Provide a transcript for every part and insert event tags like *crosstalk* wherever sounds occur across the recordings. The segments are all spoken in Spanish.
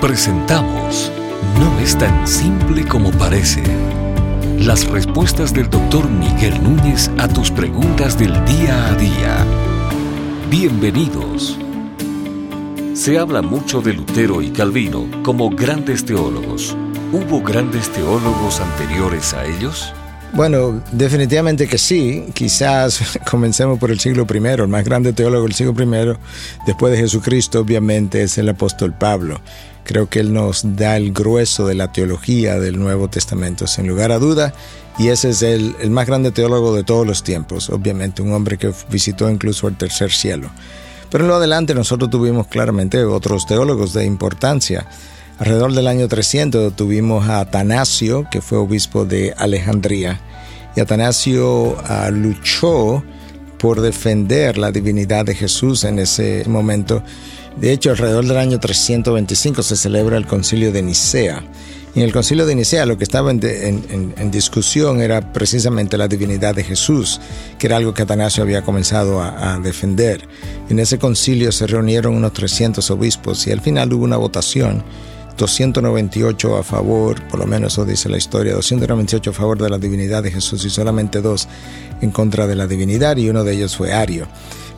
Presentamos No es tan simple como parece. Las respuestas del doctor Miguel Núñez a tus preguntas del día a día. Bienvenidos. Se habla mucho de Lutero y Calvino como grandes teólogos. ¿Hubo grandes teólogos anteriores a ellos? Bueno, definitivamente que sí. Quizás *laughs* comencemos por el siglo I. El más grande teólogo del siglo I, después de Jesucristo, obviamente, es el apóstol Pablo. Creo que él nos da el grueso de la teología del Nuevo Testamento, sin lugar a duda. Y ese es el, el más grande teólogo de todos los tiempos, obviamente, un hombre que visitó incluso el tercer cielo. Pero en lo adelante nosotros tuvimos claramente otros teólogos de importancia. Alrededor del año 300 tuvimos a Atanasio, que fue obispo de Alejandría, y Atanasio ah, luchó por defender la divinidad de Jesús en ese momento. De hecho, alrededor del año 325 se celebra el concilio de Nicea. Y en el concilio de Nicea lo que estaba en, discusión era precisamente la divinidad de Jesús, que era algo que Atanasio había comenzado a, a defender. En ese concilio se reunieron unos 300 obispos y al final hubo una votación 298 a favor, por lo menos eso dice la historia, 298 a favor de la divinidad de Jesús y solamente dos en contra de la divinidad y uno de ellos fue Ario.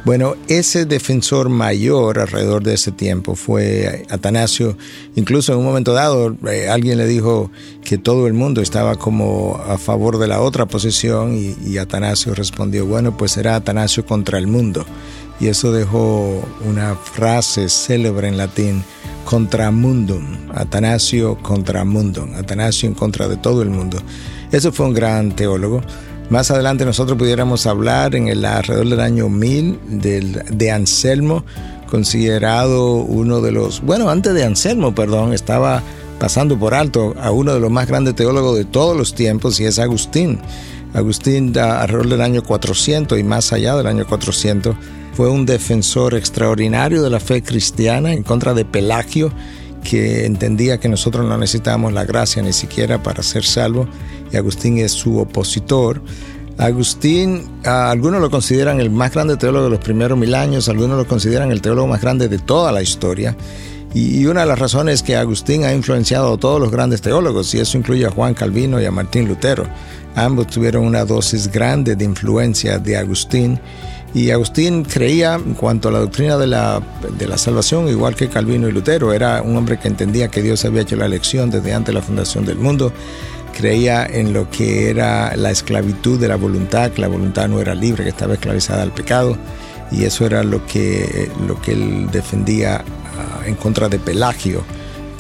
Bueno, ese defensor mayor alrededor de ese tiempo fue Atanasio. Incluso en un momento dado eh, alguien le dijo que todo el mundo estaba como a favor de la otra posición y, y Atanasio respondió, bueno, pues será Atanasio contra el mundo. Y eso dejó una frase célebre en latín, contra mundum, Atanasio contra mundum, Atanasio en contra de todo el mundo. Eso fue un gran teólogo. Más adelante nosotros pudiéramos hablar en el alrededor del año 1000 del, de Anselmo, considerado uno de los, bueno, antes de Anselmo, perdón, estaba pasando por alto a uno de los más grandes teólogos de todos los tiempos y es Agustín. Agustín alrededor del año 400 y más allá del año 400 fue un defensor extraordinario de la fe cristiana en contra de Pelagio, que entendía que nosotros no necesitábamos la gracia ni siquiera para ser salvos, y Agustín es su opositor. Agustín, algunos lo consideran el más grande teólogo de los primeros mil años, algunos lo consideran el teólogo más grande de toda la historia. Y una de las razones es que Agustín ha influenciado a todos los grandes teólogos, y eso incluye a Juan Calvino y a Martín Lutero. Ambos tuvieron una dosis grande de influencia de Agustín y Agustín creía en cuanto a la doctrina de la, de la salvación, igual que Calvino y Lutero. Era un hombre que entendía que Dios había hecho la elección desde antes de la fundación del mundo. Creía en lo que era la esclavitud de la voluntad, que la voluntad no era libre, que estaba esclavizada al pecado. Y eso era lo que, lo que él defendía ah, en contra de Pelagio,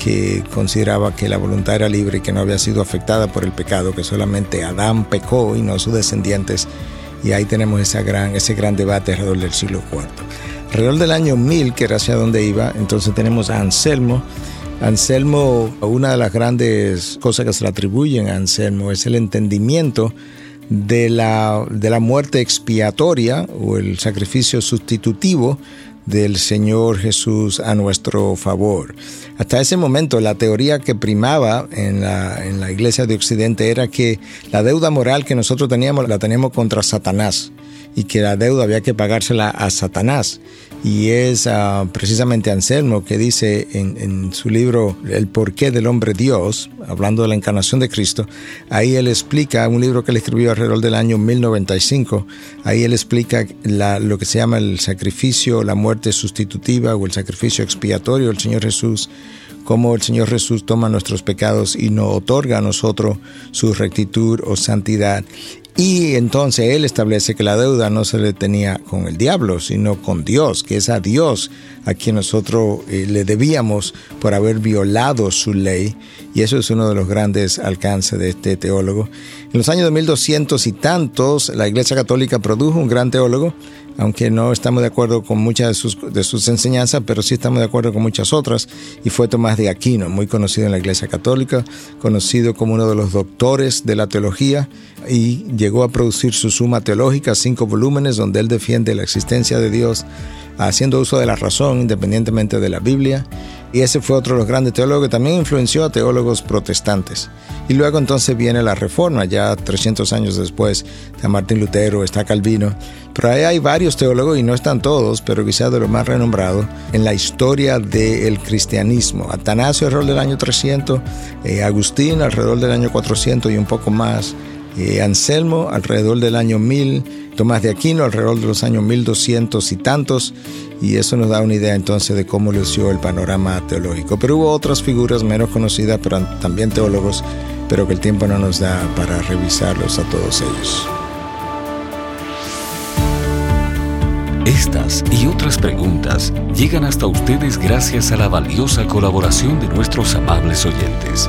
que consideraba que la voluntad era libre y que no había sido afectada por el pecado, que solamente Adán pecó y no sus descendientes y ahí tenemos esa gran, ese gran debate alrededor del siglo IV. Alrededor del año 1000, que era hacia donde iba, entonces tenemos a Anselmo. Anselmo, una de las grandes cosas que se le atribuyen a Anselmo es el entendimiento de la, de la muerte expiatoria o el sacrificio sustitutivo del Señor Jesús a nuestro favor. Hasta ese momento la teoría que primaba en la, en la iglesia de Occidente era que la deuda moral que nosotros teníamos la teníamos contra Satanás y que la deuda había que pagársela a Satanás. Y es ah, precisamente Anselmo que dice en, su libro El porqué del hombre Dios, hablando de la encarnación de Cristo, ahí él explica, un libro que él escribió alrededor del año 1095, ahí él explica lo que se llama el sacrificio, la muerte sustitutiva o el sacrificio expiatorio del Señor Jesús cómo el Señor Jesús toma nuestros pecados y nos otorga a nosotros su rectitud o santidad. Y entonces Él establece que la deuda no se le tenía con el diablo, sino con Dios, que es a Dios a quien nosotros eh, le debíamos por haber violado su ley. Y eso es uno de los grandes alcances de este teólogo. En los años de 1200 y tantos, la Iglesia Católica produjo un gran teólogo aunque no estamos de acuerdo con muchas de sus, enseñanzas, pero sí estamos de acuerdo con muchas otras, y fue Tomás de Aquino, muy conocido en la Iglesia Católica, conocido como uno de los doctores de la teología, y llegó a producir su Suma Teológica, cinco volúmenes, donde él defiende la existencia de Dios haciendo uso de la razón independientemente de la Biblia. Y ese fue otro de los grandes teólogos que también influenció a teólogos protestantes. Y luego entonces viene la Reforma, ya 300 años después, está Martín Lutero, está Calvino. Pero ahí hay varios teólogos, y no están todos, pero quizás de los más renombrados, en la historia del cristianismo. Atanasio alrededor del año 300, eh, Agustín alrededor del año 400 y un poco más, eh, Anselmo alrededor del año 1000, Tomás de Aquino alrededor de los años 1200 y tantos, y eso nos da una idea entonces de cómo lució el panorama teológico. Pero hubo otras figuras menos conocidas, pero también teólogos, pero que el tiempo no nos da para revisarlos a todos ellos. Estas y otras preguntas llegan hasta ustedes gracias a la valiosa colaboración de nuestros amables oyentes.